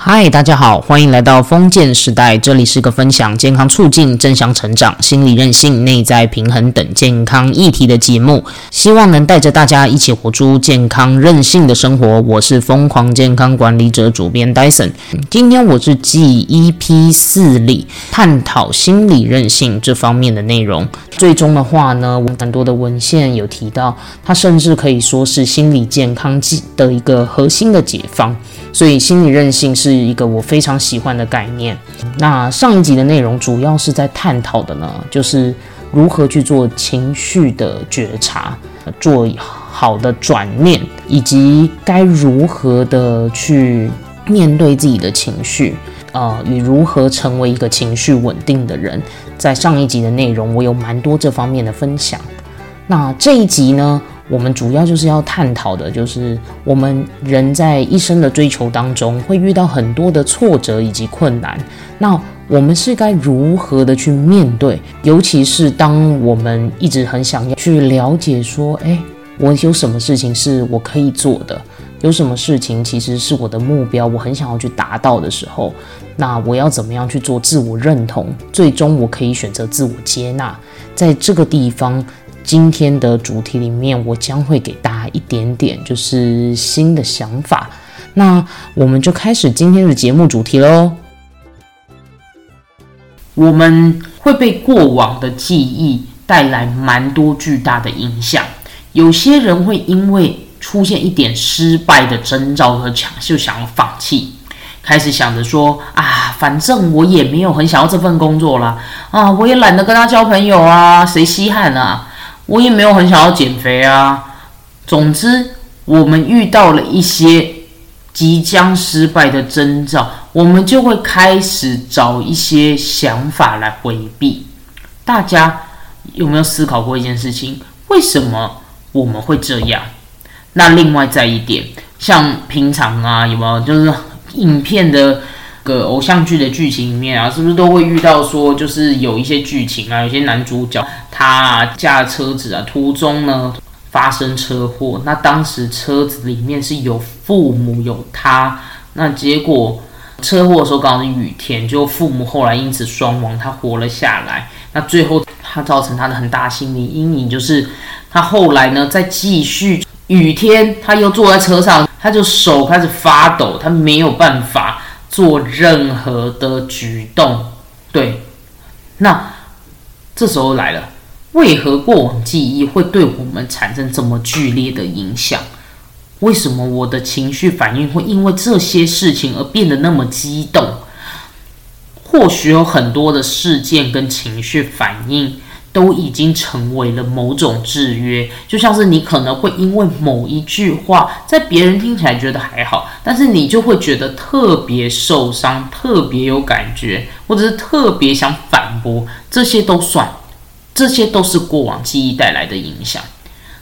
嗨，大家好，欢迎来到封建时代。这里是个分享健康促进、正向成长、心理韧性、内在平衡等健康议题的节目，希望能带着大家一起活出健康韧性的生活。我是疯狂健康管理者主编 Dyson。今天我是继 EP 四里探讨心理韧性这方面的内容。最终的话呢，我们很多的文献有提到，它甚至可以说是心理健康的一个核心的解放。所以，心理韧性是是一个我非常喜欢的概念。那上一集的内容主要是在探讨的呢，就是如何去做情绪的觉察，做好的转念，以及该如何的去面对自己的情绪，呃，与如何成为一个情绪稳定的人。在上一集的内容，我有蛮多这方面的分享。那这一集呢？我们主要就是要探讨的，就是我们人在一生的追求当中，会遇到很多的挫折以及困难。那我们是该如何的去面对？尤其是当我们一直很想要去了解，说，诶，我有什么事情是我可以做的？有什么事情其实是我的目标，我很想要去达到的时候，那我要怎么样去做自我认同？最终我可以选择自我接纳，在这个地方。今天的主题里面，我将会给大家一点点就是新的想法。那我们就开始今天的节目主题喽。我们会被过往的记忆带来蛮多巨大的影响。有些人会因为出现一点失败的征兆和抢就想要放弃，开始想着说啊，反正我也没有很想要这份工作了啊，我也懒得跟他交朋友啊，谁稀罕啊？我也没有很想要减肥啊。总之，我们遇到了一些即将失败的征兆，我们就会开始找一些想法来回避。大家有没有思考过一件事情？为什么我们会这样？那另外再一点，像平常啊，有没有就是影片的？个偶像剧的剧情里面啊，是不是都会遇到说，就是有一些剧情啊，有些男主角他驾车子啊，途中呢发生车祸，那当时车子里面是有父母有他，那结果车祸的时候刚好是雨天，就父母后来因此双亡，他活了下来，那最后他造成他的很大心理阴影，就是他后来呢再继续雨天，他又坐在车上，他就手开始发抖，他没有办法。做任何的举动，对，那这时候来了，为何过往记忆会对我们产生这么剧烈的影响？为什么我的情绪反应会因为这些事情而变得那么激动？或许有很多的事件跟情绪反应。都已经成为了某种制约，就像是你可能会因为某一句话，在别人听起来觉得还好，但是你就会觉得特别受伤，特别有感觉，或者是特别想反驳，这些都算，这些都是过往记忆带来的影响。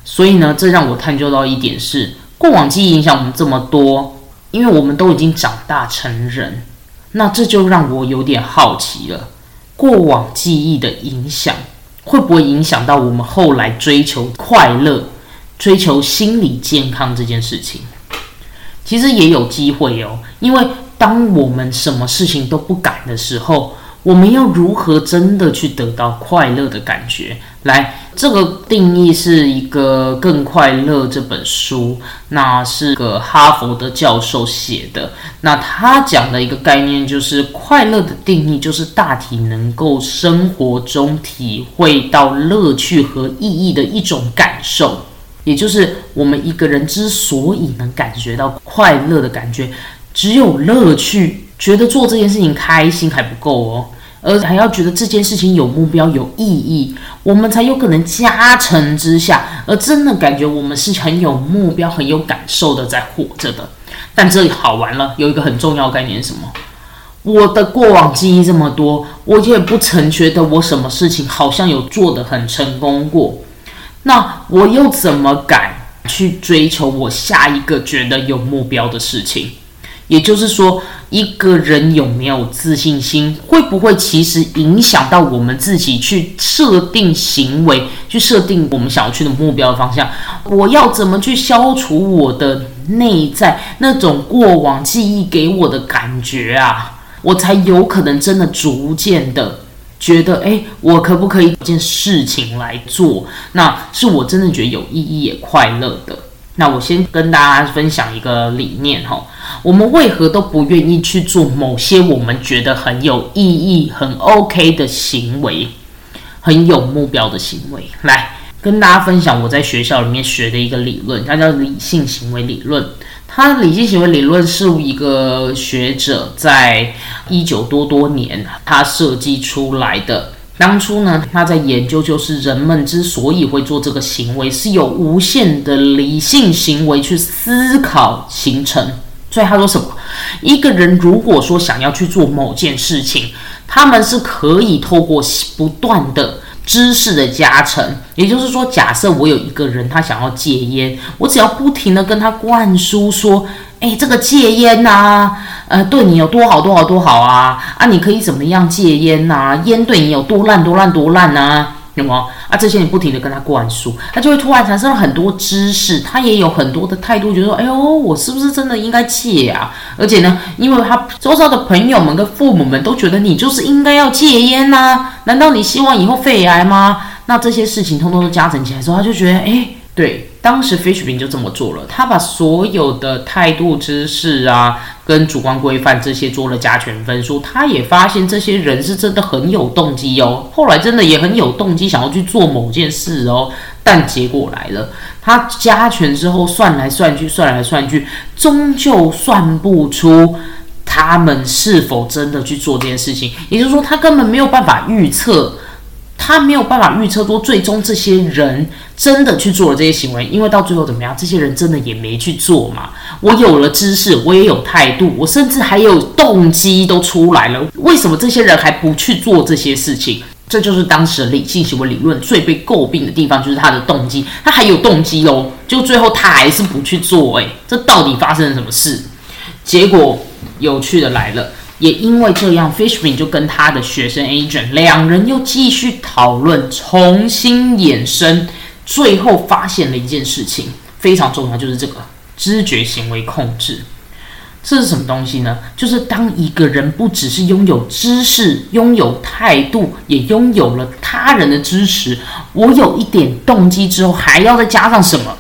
所以呢，这让我探究到一点是，过往记忆影响我们这么多，因为我们都已经长大成人，那这就让我有点好奇了，过往记忆的影响。会不会影响到我们后来追求快乐、追求心理健康这件事情？其实也有机会哦，因为当我们什么事情都不敢的时候。我们要如何真的去得到快乐的感觉？来，这个定义是一个《更快乐》这本书，那是个哈佛的教授写的。那他讲的一个概念就是，快乐的定义就是大体能够生活中体会到乐趣和意义的一种感受。也就是我们一个人之所以能感觉到快乐的感觉，只有乐趣，觉得做这件事情开心还不够哦。而还要觉得这件事情有目标、有意义，我们才有可能加成之下，而真的感觉我们是很有目标、很有感受的在活着的。但这里好玩了，有一个很重要概念是什么？我的过往记忆这么多，我也不曾觉得我什么事情好像有做得很成功过。那我又怎么敢去追求我下一个觉得有目标的事情？也就是说，一个人有没有自信心，会不会其实影响到我们自己去设定行为，去设定我们想要去的目标的方向？我要怎么去消除我的内在那种过往记忆给我的感觉啊，我才有可能真的逐渐的觉得，哎，我可不可以一件事情来做？那是我真的觉得有意义也快乐的。那我先跟大家分享一个理念哈，我们为何都不愿意去做某些我们觉得很有意义、很 OK 的行为，很有目标的行为？来跟大家分享我在学校里面学的一个理论，它叫理性行为理论。它理性行为理论是一个学者在一九多多年他设计出来的。当初呢，他在研究，就是人们之所以会做这个行为，是有无限的理性行为去思考形成。所以他说什么？一个人如果说想要去做某件事情，他们是可以透过不断的知识的加成，也就是说，假设我有一个人他想要戒烟，我只要不停的跟他灌输说。哎，这个戒烟呐，呃，对你有多好多好多好啊！啊，你可以怎么样戒烟呐？烟对你有多烂多烂多烂呐？那么？啊，这些你不停的跟他灌输，他就会突然产生了很多知识，他也有很多的态度，觉得说，哎呦，我是不是真的应该戒啊？而且呢，因为他周遭的朋友们跟父母们都觉得你就是应该要戒烟呐，难道你希望以后肺癌吗？那这些事情通通都加成起来之后，他就觉得，哎，对。当时 Fishbin 就这么做了，他把所有的态度、知识啊，跟主观规范这些做了加权分数。他也发现这些人是真的很有动机哦，后来真的也很有动机想要去做某件事哦。但结果来了，他加权之后算来算去，算来算去，终究算不出他们是否真的去做这件事情。也就是说，他根本没有办法预测。他没有办法预测说最终这些人真的去做了这些行为，因为到最后怎么样，这些人真的也没去做嘛。我有了知识，我也有态度，我甚至还有动机都出来了。为什么这些人还不去做这些事情？这就是当时理性行为理论最被诟病的地方，就是他的动机，他还有动机哦，就最后他还是不去做。诶，这到底发生了什么事？结果有趣的来了。也因为这样，Fishman 就跟他的学生 Agent 两人又继续讨论，重新衍生，最后发现了一件事情非常重要，就是这个知觉行为控制。这是什么东西呢？就是当一个人不只是拥有知识、拥有态度，也拥有了他人的支持，我有一点动机之后，还要再加上什么？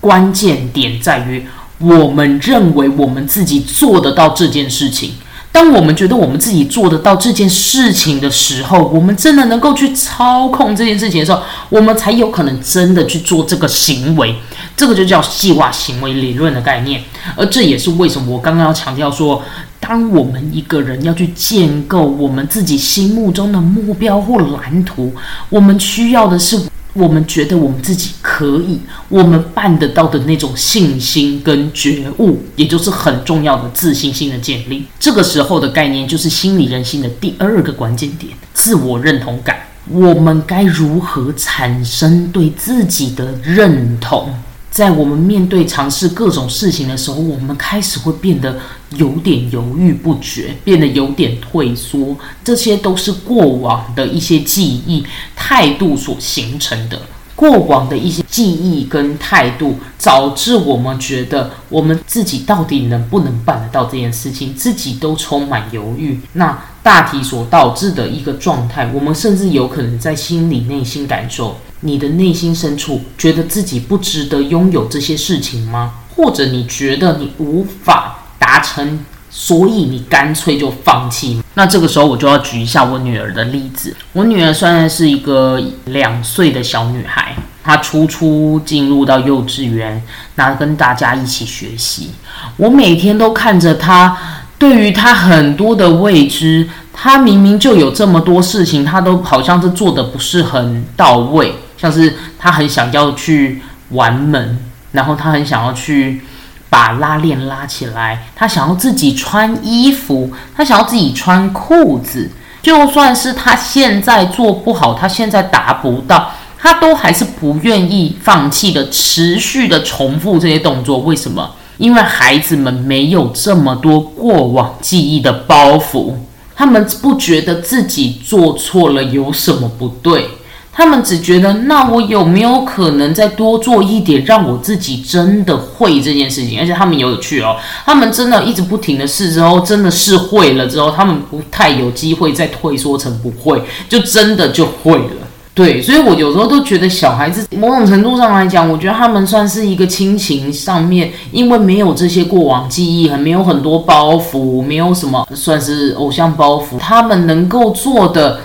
关键点在于，我们认为我们自己做得到这件事情。当我们觉得我们自己做得到这件事情的时候，我们真的能够去操控这件事情的时候，我们才有可能真的去做这个行为。这个就叫计划行为理论的概念。而这也是为什么我刚刚要强调说，当我们一个人要去建构我们自己心目中的目标或蓝图，我们需要的是。我们觉得我们自己可以，我们办得到的那种信心跟觉悟，也就是很重要的自信心的建立。这个时候的概念就是心理人性的第二个关键点——自我认同感。我们该如何产生对自己的认同？在我们面对尝试各种事情的时候，我们开始会变得有点犹豫不决，变得有点退缩。这些都是过往的一些记忆、态度所形成的。过往的一些记忆跟态度，导致我们觉得我们自己到底能不能办得到这件事情，自己都充满犹豫。那大体所导致的一个状态，我们甚至有可能在心里内心感受。你的内心深处觉得自己不值得拥有这些事情吗？或者你觉得你无法达成，所以你干脆就放弃？那这个时候我就要举一下我女儿的例子。我女儿虽然是一个两岁的小女孩，她初初进入到幼稚园，那跟大家一起学习。我每天都看着她，对于她很多的未知，她明明就有这么多事情，她都好像是做的不是很到位。像是他很想要去玩门，然后他很想要去把拉链拉起来，他想要自己穿衣服，他想要自己穿裤子。就算是他现在做不好，他现在达不到，他都还是不愿意放弃的，持续的重复这些动作。为什么？因为孩子们没有这么多过往记忆的包袱，他们不觉得自己做错了有什么不对。他们只觉得，那我有没有可能再多做一点，让我自己真的会这件事情？而且他们有趣哦，他们真的一直不停的试之后，真的是会了之后，他们不太有机会再退缩成不会，就真的就会了。对，所以我有时候都觉得小孩子某种程度上来讲，我觉得他们算是一个亲情上面，因为没有这些过往记忆，很没有很多包袱，没有什么算是偶像包袱，他们能够做的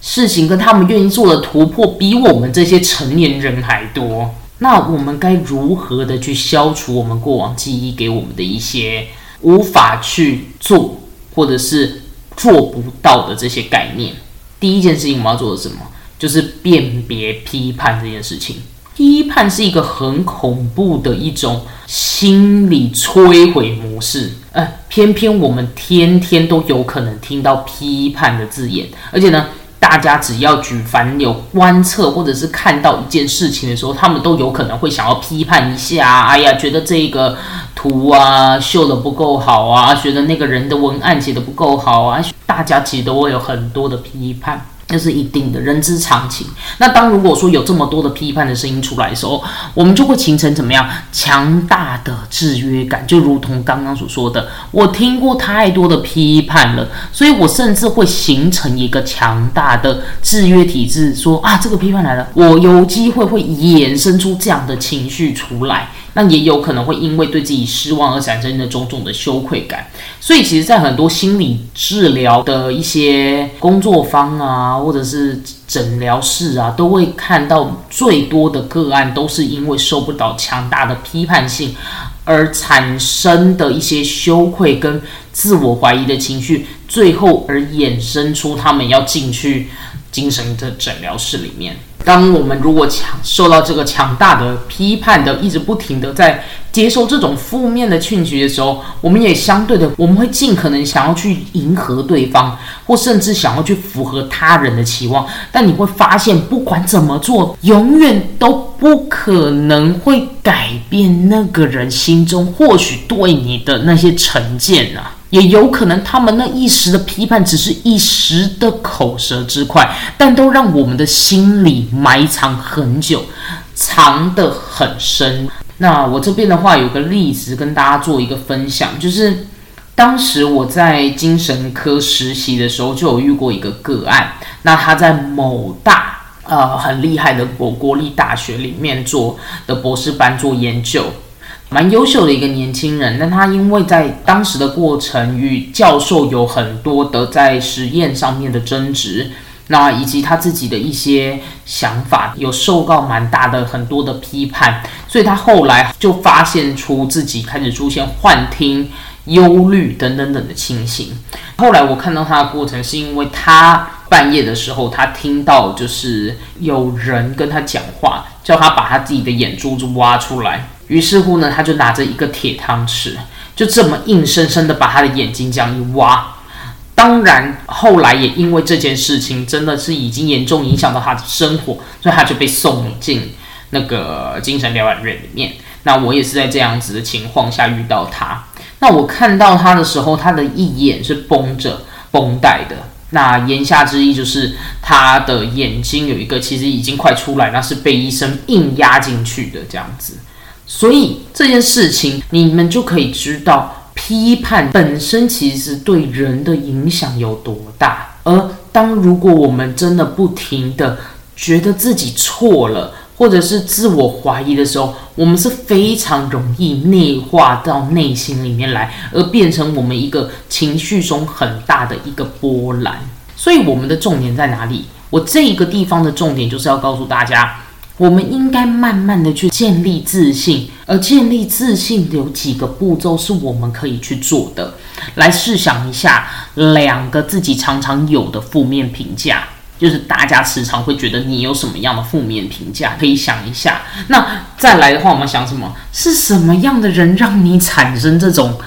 事情跟他们愿意做的突破，比我们这些成年人还多。那我们该如何的去消除我们过往记忆给我们的一些无法去做或者是做不到的这些概念？第一件事情我们要做的什么？就是辨别批判这件事情，批判是一个很恐怖的一种心理摧毁模式。呃，偏偏我们天天都有可能听到批判的字眼，而且呢，大家只要举凡有观测或者是看到一件事情的时候，他们都有可能会想要批判一下。哎呀，觉得这个图啊绣的不够好啊，觉得那个人的文案写的不够好啊，大家其实都会有很多的批判。那是一定的，人之常情。那当如果说有这么多的批判的声音出来的时候，我们就会形成怎么样强大的制约感？就如同刚刚所说的，我听过太多的批判了，所以我甚至会形成一个强大的制约体制，说啊，这个批判来了，我有机会会衍生出这样的情绪出来。那也有可能会因为对自己失望而产生的种种的羞愧感，所以其实，在很多心理治疗的一些工作坊啊，或者是诊疗室啊，都会看到最多的个案，都是因为受不了强大的批判性而产生的一些羞愧跟自我怀疑的情绪，最后而衍生出他们要进去精神的诊疗室里面。当我们如果强受到这个强大的批判的，一直不停的在接受这种负面的讯息的时候，我们也相对的，我们会尽可能想要去迎合对方，或甚至想要去符合他人的期望。但你会发现，不管怎么做，永远都不可能会改变那个人心中或许对你的那些成见啊。也有可能，他们那一时的批判只是一时的口舌之快，但都让我们的心里埋藏很久，藏得很深。那我这边的话，有个例子跟大家做一个分享，就是当时我在精神科实习的时候，就有遇过一个个案。那他在某大呃很厉害的国国立大学里面做的博士班做研究。蛮优秀的一个年轻人，但他因为在当时的过程与教授有很多的在实验上面的争执，那以及他自己的一些想法有受到蛮大的很多的批判，所以他后来就发现出自己开始出现幻听、忧虑等等等的情形。后来我看到他的过程，是因为他半夜的时候，他听到就是有人跟他讲话，叫他把他自己的眼珠子挖出来。于是乎呢，他就拿着一个铁汤匙，就这么硬生生的把他的眼睛这样一挖。当然，后来也因为这件事情，真的是已经严重影响到他的生活，所以他就被送进那个精神疗养院里面。那我也是在这样子的情况下遇到他。那我看到他的时候，他的一眼是绷着绷带的。那言下之意就是他的眼睛有一个其实已经快出来，那是被医生硬压进去的这样子。所以这件事情，你们就可以知道，批判本身其实对人的影响有多大。而当如果我们真的不停的觉得自己错了，或者是自我怀疑的时候，我们是非常容易内化到内心里面来，而变成我们一个情绪中很大的一个波澜。所以我们的重点在哪里？我这一个地方的重点就是要告诉大家。我们应该慢慢的去建立自信，而建立自信有几个步骤是我们可以去做的。来试想一下，两个自己常常有的负面评价，就是大家时常会觉得你有什么样的负面评价，可以想一下。那再来的话，我们想什么？是什么样的人让你产生这种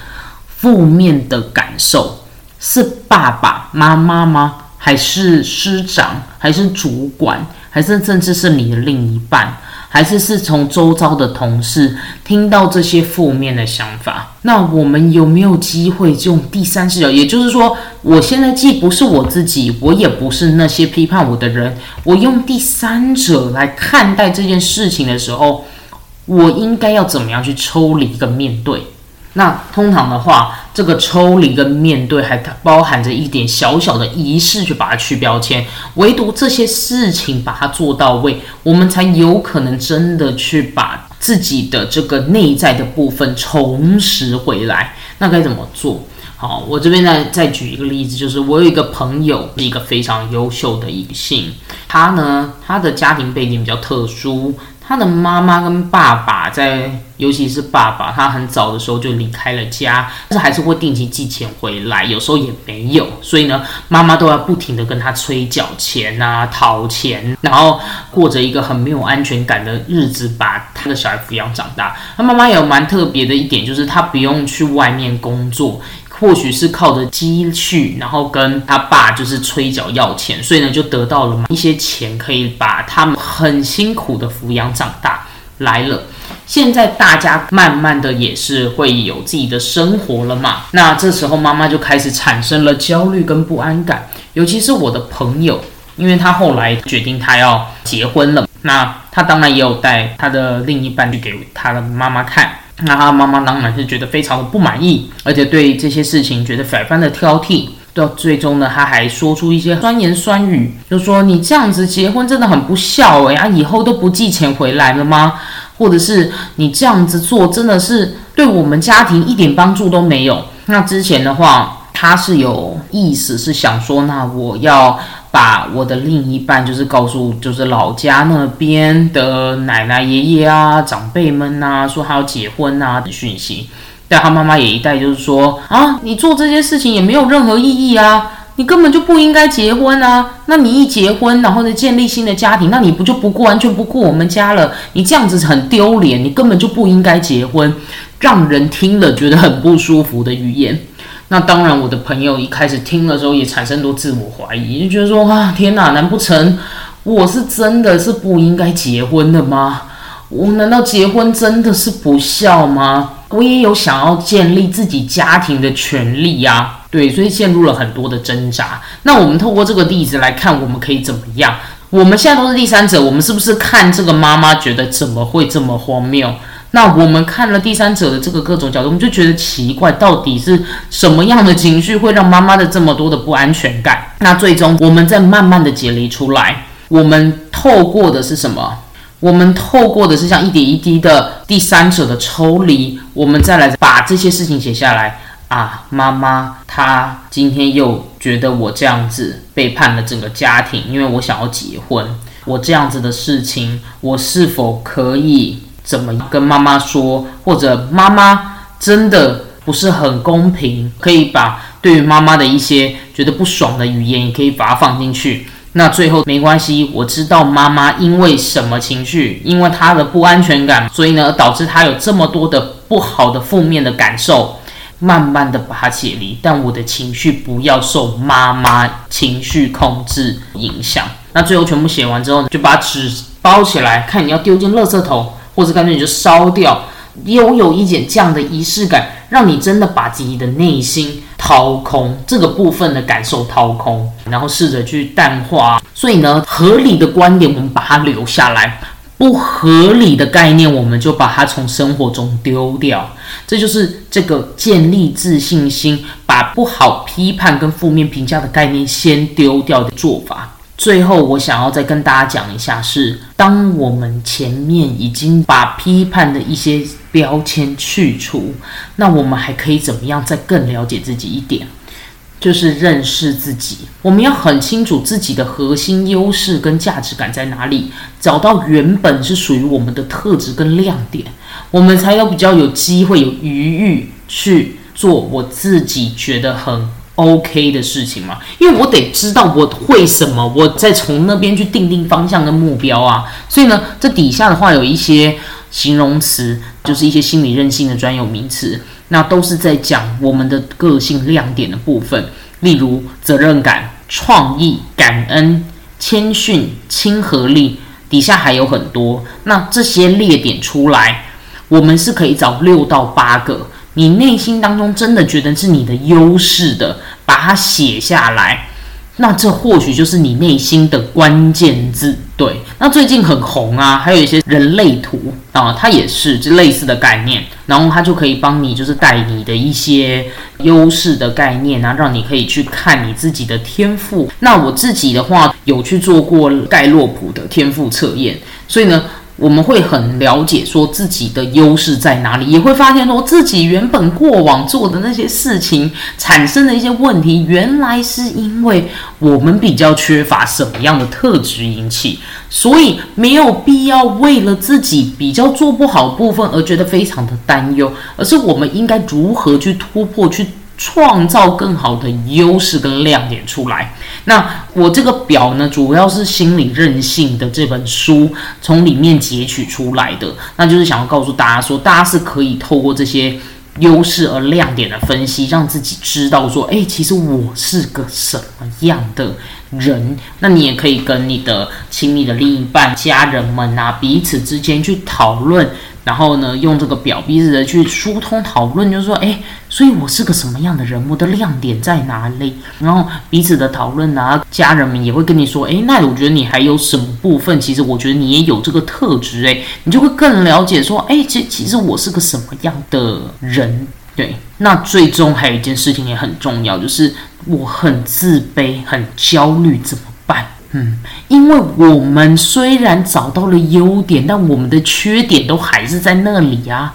负面的感受？是爸爸妈妈吗？还是师长？还是主管？还是甚至是你的另一半，还是是从周遭的同事听到这些负面的想法？那我们有没有机会用第三视角？也就是说，我现在既不是我自己，我也不是那些批判我的人，我用第三者来看待这件事情的时候，我应该要怎么样去抽离跟面对？那通常的话，这个抽离跟面对还包含着一点小小的仪式，去把它去标签。唯独这些事情把它做到位，我们才有可能真的去把自己的这个内在的部分重拾回来。那该怎么做？好，我这边再再举一个例子，就是我有一个朋友，是一个非常优秀的女性，她呢，她的家庭背景比较特殊。他的妈妈跟爸爸在，尤其是爸爸，他很早的时候就离开了家，但是还是会定期寄钱回来，有时候也没有，所以呢，妈妈都要不停的跟他催缴钱啊、讨钱，然后过着一个很没有安全感的日子，把他的小孩抚养长大。他妈妈有蛮特别的一点，就是他不用去外面工作。或许是靠着积蓄，然后跟他爸就是催缴要钱，所以呢就得到了一些钱，可以把他们很辛苦的抚养长大来了。现在大家慢慢的也是会有自己的生活了嘛，那这时候妈妈就开始产生了焦虑跟不安感，尤其是我的朋友，因为他后来决定他要结婚了，那他当然也有带他的另一半去给他的妈妈看。那他妈妈当然是觉得非常的不满意，而且对这些事情觉得百般的挑剔。到最终呢，他还说出一些酸言酸语，就说你这样子结婚真的很不孝诶，啊，以后都不寄钱回来了吗？或者是你这样子做真的是对我们家庭一点帮助都没有。那之前的话，他是有意思是想说，那我要。把我的另一半就是告诉，就是老家那边的奶奶、爷爷啊、长辈们呐，说他要结婚啊的讯息。但他妈妈也一代就是说啊，你做这些事情也没有任何意义啊，你根本就不应该结婚啊。那你一结婚，然后呢建立新的家庭，那你不就不顾完全不顾我们家了？你这样子很丢脸，你根本就不应该结婚，让人听了觉得很不舒服的语言。那当然，我的朋友一开始听的时候也产生多自我怀疑，就觉得说啊，天哪，难不成我是真的是不应该结婚的吗？我难道结婚真的是不孝吗？我也有想要建立自己家庭的权利呀，对，所以陷入了很多的挣扎。那我们透过这个例子来看，我们可以怎么样？我们现在都是第三者，我们是不是看这个妈妈觉得怎么会这么荒谬？那我们看了第三者的这个各种角度，我们就觉得奇怪，到底是什么样的情绪会让妈妈的这么多的不安全感？那最终我们再慢慢的解离出来，我们透过的是什么？我们透过的是像一点一滴的第三者的抽离，我们再来把这些事情写下来啊。妈妈她今天又觉得我这样子背叛了整个家庭，因为我想要结婚，我这样子的事情，我是否可以？怎么跟妈妈说？或者妈妈真的不是很公平，可以把对于妈妈的一些觉得不爽的语言，也可以把它放进去。那最后没关系，我知道妈妈因为什么情绪，因为她的不安全感，所以呢导致她有这么多的不好的负面的感受，慢慢的把它解离。但我的情绪不要受妈妈情绪控制影响。那最后全部写完之后，就把纸包起来，看你要丢进垃圾桶。或者干脆你就烧掉，拥有一点这样的仪式感，让你真的把自己的内心掏空，这个部分的感受掏空，然后试着去淡化。所以呢，合理的观点我们把它留下来，不合理的概念我们就把它从生活中丢掉。这就是这个建立自信心，把不好批判跟负面评价的概念先丢掉的做法。最后，我想要再跟大家讲一下，是当我们前面已经把批判的一些标签去除，那我们还可以怎么样再更了解自己一点？就是认识自己，我们要很清楚自己的核心优势跟价值感在哪里，找到原本是属于我们的特质跟亮点，我们才有比较有机会有余裕去做我自己觉得很。OK 的事情嘛，因为我得知道我会什么，我再从那边去定定方向跟目标啊。所以呢，这底下的话有一些形容词，就是一些心理韧性的专有名词，那都是在讲我们的个性亮点的部分，例如责任感、创意、感恩、谦逊、亲和力、底下还有很多。那这些列点出来，我们是可以找六到八个，你内心当中真的觉得是你的优势的，把它写下来。那这或许就是你内心的关键字，对。那最近很红啊，还有一些人类图啊，它也是就类似的概念，然后它就可以帮你就是带你的一些优势的概念啊，让你可以去看你自己的天赋。那我自己的话有去做过盖洛普的天赋测验，所以呢。我们会很了解说自己的优势在哪里，也会发现说自己原本过往做的那些事情产生的一些问题，原来是因为我们比较缺乏什么样的特质引起，所以没有必要为了自己比较做不好部分而觉得非常的担忧，而是我们应该如何去突破去。创造更好的优势跟亮点出来。那我这个表呢，主要是心理韧性的这本书从里面截取出来的。那就是想要告诉大家说，大家是可以透过这些优势而亮点的分析，让自己知道说，哎，其实我是个什么样的人。那你也可以跟你的亲密的另一半、家人们啊，彼此之间去讨论。然后呢，用这个表彼此的去疏通讨论，就是说，哎，所以我是个什么样的人？我的亮点在哪里？然后彼此的讨论啊，家人们也会跟你说，哎，那我觉得你还有什么部分？其实我觉得你也有这个特质，哎，你就会更了解说，哎，其其实我是个什么样的人？对，那最终还有一件事情也很重要，就是我很自卑、很焦虑，怎么？嗯，因为我们虽然找到了优点，但我们的缺点都还是在那里啊。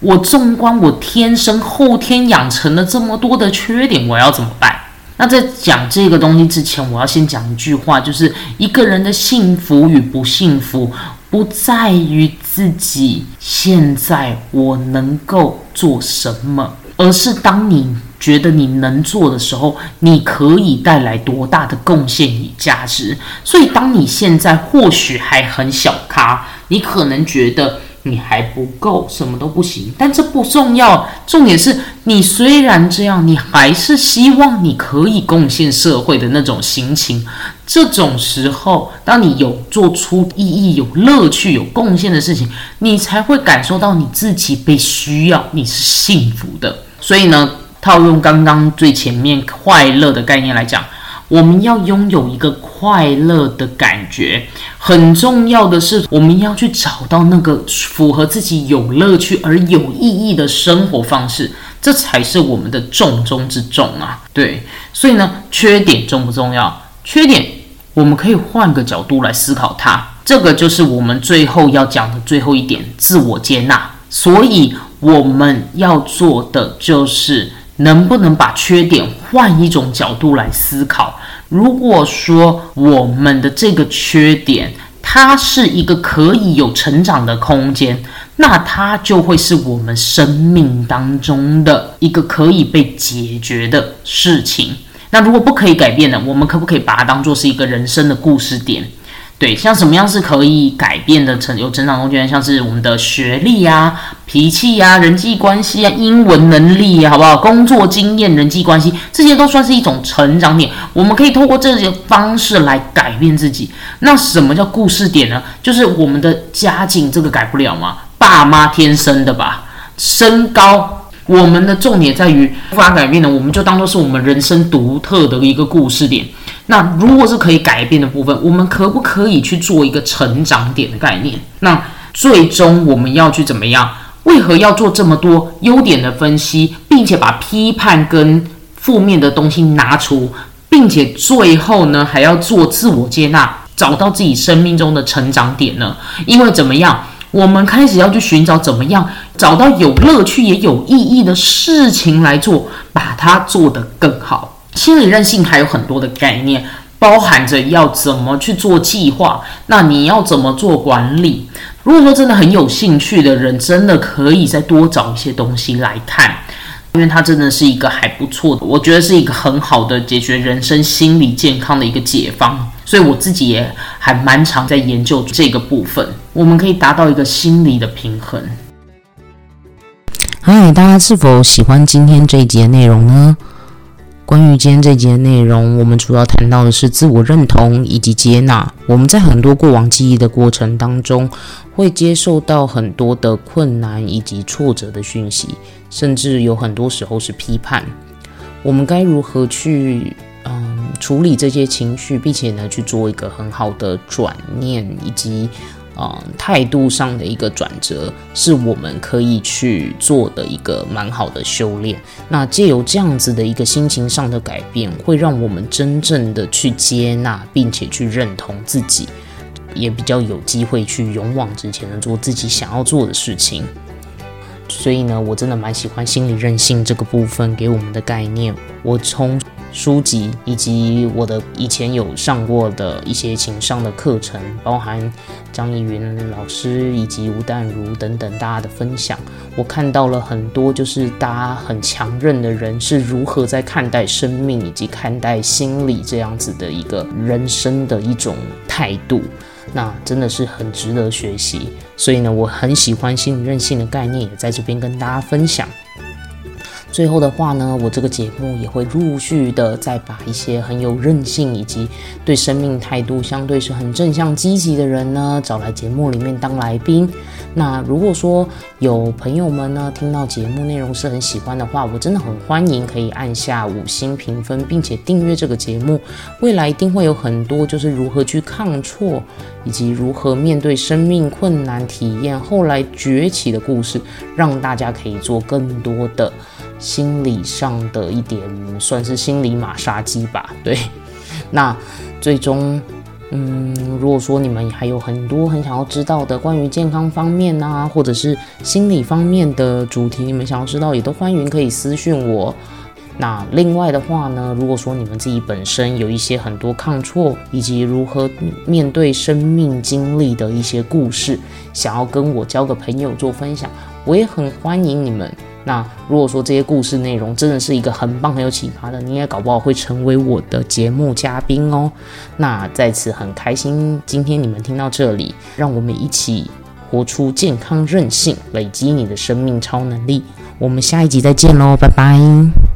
我纵观我天生后天养成了这么多的缺点，我要怎么办？那在讲这个东西之前，我要先讲一句话，就是一个人的幸福与不幸福，不在于自己现在我能够做什么，而是当你。觉得你能做的时候，你可以带来多大的贡献与价值？所以，当你现在或许还很小咖，你可能觉得你还不够，什么都不行。但这不重要，重点是你虽然这样，你还是希望你可以贡献社会的那种心情。这种时候，当你有做出意义、有乐趣、有贡献的事情，你才会感受到你自己被需要，你是幸福的。所以呢？套用刚刚最前面快乐的概念来讲，我们要拥有一个快乐的感觉，很重要的是，我们要去找到那个符合自己有乐趣而有意义的生活方式，这才是我们的重中之重啊！对，所以呢，缺点重不重要？缺点我们可以换个角度来思考它，这个就是我们最后要讲的最后一点：自我接纳。所以我们要做的就是。能不能把缺点换一种角度来思考？如果说我们的这个缺点，它是一个可以有成长的空间，那它就会是我们生命当中的一个可以被解决的事情。那如果不可以改变的，我们可不可以把它当做是一个人生的故事点？对，像什么样是可以改变的成有成长空间，像是我们的学历呀、脾气呀、人际关系啊、英文能力，好不好？工作经验、人际关系，这些都算是一种成长点。我们可以透过这些方式来改变自己。那什么叫故事点呢？就是我们的家境，这个改不了吗？爸妈天生的吧？身高。我们的重点在于无法改变的，我们就当做是我们人生独特的一个故事点。那如果是可以改变的部分，我们可不可以去做一个成长点的概念？那最终我们要去怎么样？为何要做这么多优点的分析，并且把批判跟负面的东西拿出，并且最后呢还要做自我接纳，找到自己生命中的成长点呢？因为怎么样？我们开始要去寻找怎么样找到有乐趣也有意义的事情来做，把它做得更好。心理韧性还有很多的概念，包含着要怎么去做计划，那你要怎么做管理？如果说真的很有兴趣的人，真的可以再多找一些东西来看。因为它真的是一个还不错的，我觉得是一个很好的解决人生心理健康的一个解方，所以我自己也还蛮常在研究这个部分。我们可以达到一个心理的平衡。嗨，大家是否喜欢今天这一集的内容呢？关于今天这节内容，我们主要谈到的是自我认同以及接纳。我们在很多过往记忆的过程当中，会接受到很多的困难以及挫折的讯息，甚至有很多时候是批判。我们该如何去嗯处理这些情绪，并且呢去做一个很好的转念以及。啊，态度上的一个转折，是我们可以去做的一个蛮好的修炼。那借由这样子的一个心情上的改变，会让我们真正的去接纳，并且去认同自己，也比较有机会去勇往直前的做自己想要做的事情。所以呢，我真的蛮喜欢心理韧性这个部分给我们的概念。我从书籍以及我的以前有上过的一些情商的课程，包含张怡云老师以及吴淡如等等大家的分享，我看到了很多就是大家很强韧的人是如何在看待生命以及看待心理这样子的一个人生的一种态度，那真的是很值得学习。所以呢，我很喜欢心理韧性的概念，也在这边跟大家分享。最后的话呢，我这个节目也会陆续的再把一些很有韧性以及对生命态度相对是很正向积极的人呢，找来节目里面当来宾。那如果说有朋友们呢听到节目内容是很喜欢的话，我真的很欢迎可以按下五星评分，并且订阅这个节目。未来一定会有很多就是如何去抗挫，以及如何面对生命困难体验后来崛起的故事，让大家可以做更多的。心理上的一点算是心理马杀鸡吧，对。那最终，嗯，如果说你们还有很多很想要知道的关于健康方面啊，或者是心理方面的主题，你们想要知道，也都欢迎可以私讯我。那另外的话呢，如果说你们自己本身有一些很多抗挫，以及如何面对生命经历的一些故事，想要跟我交个朋友做分享，我也很欢迎你们。那如果说这些故事内容真的是一个很棒、很有启发的，你也搞不好会成为我的节目嘉宾哦。那在此很开心，今天你们听到这里，让我们一起活出健康韧性，累积你的生命超能力。我们下一集再见喽，拜拜。